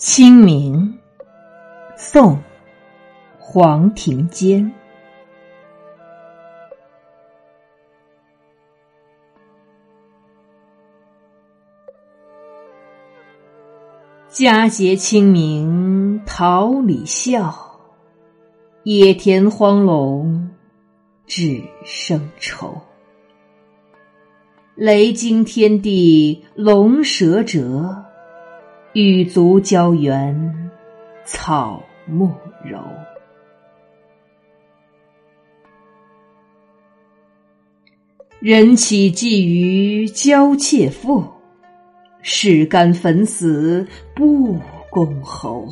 清明，宋·黄庭坚。佳节清明桃李笑，野田荒垄只剩愁。雷惊天地龙蛇蛰。羽足交原草木柔。人岂寄于娇妾妇，士甘粉死不公侯。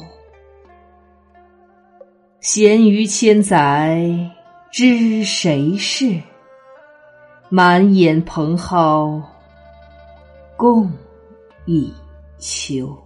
闲余千载知谁是？满眼蓬蒿共一秋。